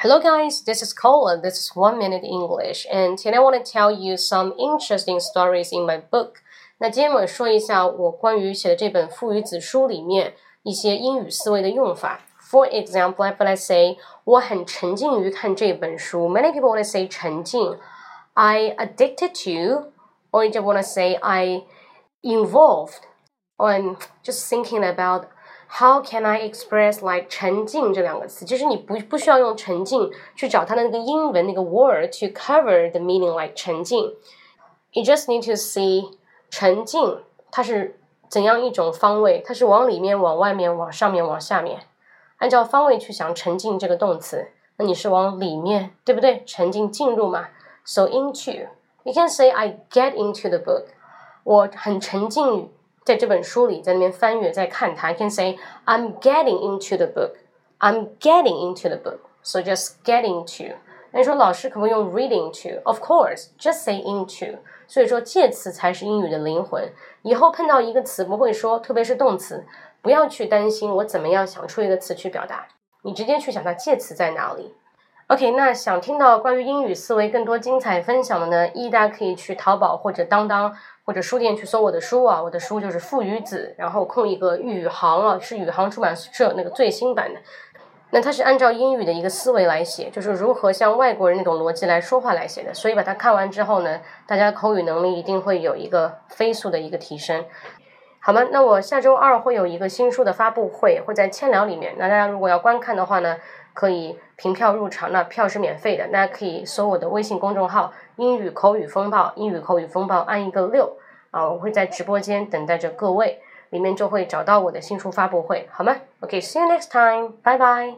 Hello guys, this is Colin. This is One Minute English, and today I want to tell you some interesting stories in my book. 那今天我说一下我关于写的这本《父与子》书里面一些英语思维的用法。For example, if I say 我很沉浸于看这本书，many people want to say 沉浸。I addicted to, or you just want to say I involved on just thinking about how can I express like 沉浸这两个词，其实你不不需要用沉浸去找它的那个英文那个 word to cover the meaning like 沉浸。You just need to see 沉浸它是怎样一种方位，它是往里面、往外面、往上面、往下面。按照方位去想沉浸这个动词，那你是往里面，对不对？沉浸进入嘛。So into, you can say I get into the book。我很沉浸于在这本书里，在那边翻阅，在看它。I can say I'm getting into the book. I'm getting into the book. So just getting to. 那你说老师可不可以用 reading to? Of course, just say into. 所以说介词才是英语的灵魂。以后碰到一个词不会说，特别是动词，不要去担心我怎么样想出一个词去表达，你直接去想它介词在哪里。OK，那想听到关于英语思维更多精彩分享的呢？一大家可以去淘宝或者当当。或者书店去搜我的书啊，我的书就是《父与子》，然后空一个宇航啊，是宇航出版社那个最新版的。那它是按照英语的一个思维来写，就是如何像外国人那种逻辑来说话来写的。所以把它看完之后呢，大家口语能力一定会有一个飞速的一个提升，好吗？那我下周二会有一个新书的发布会，会在千聊里面。那大家如果要观看的话呢？可以凭票入场，那票是免费的。大家可以搜我的微信公众号“英语口语风暴”，英语口语风暴按一个六啊，我会在直播间等待着各位，里面就会找到我的新书发布会，好吗？OK，see you next time，拜拜。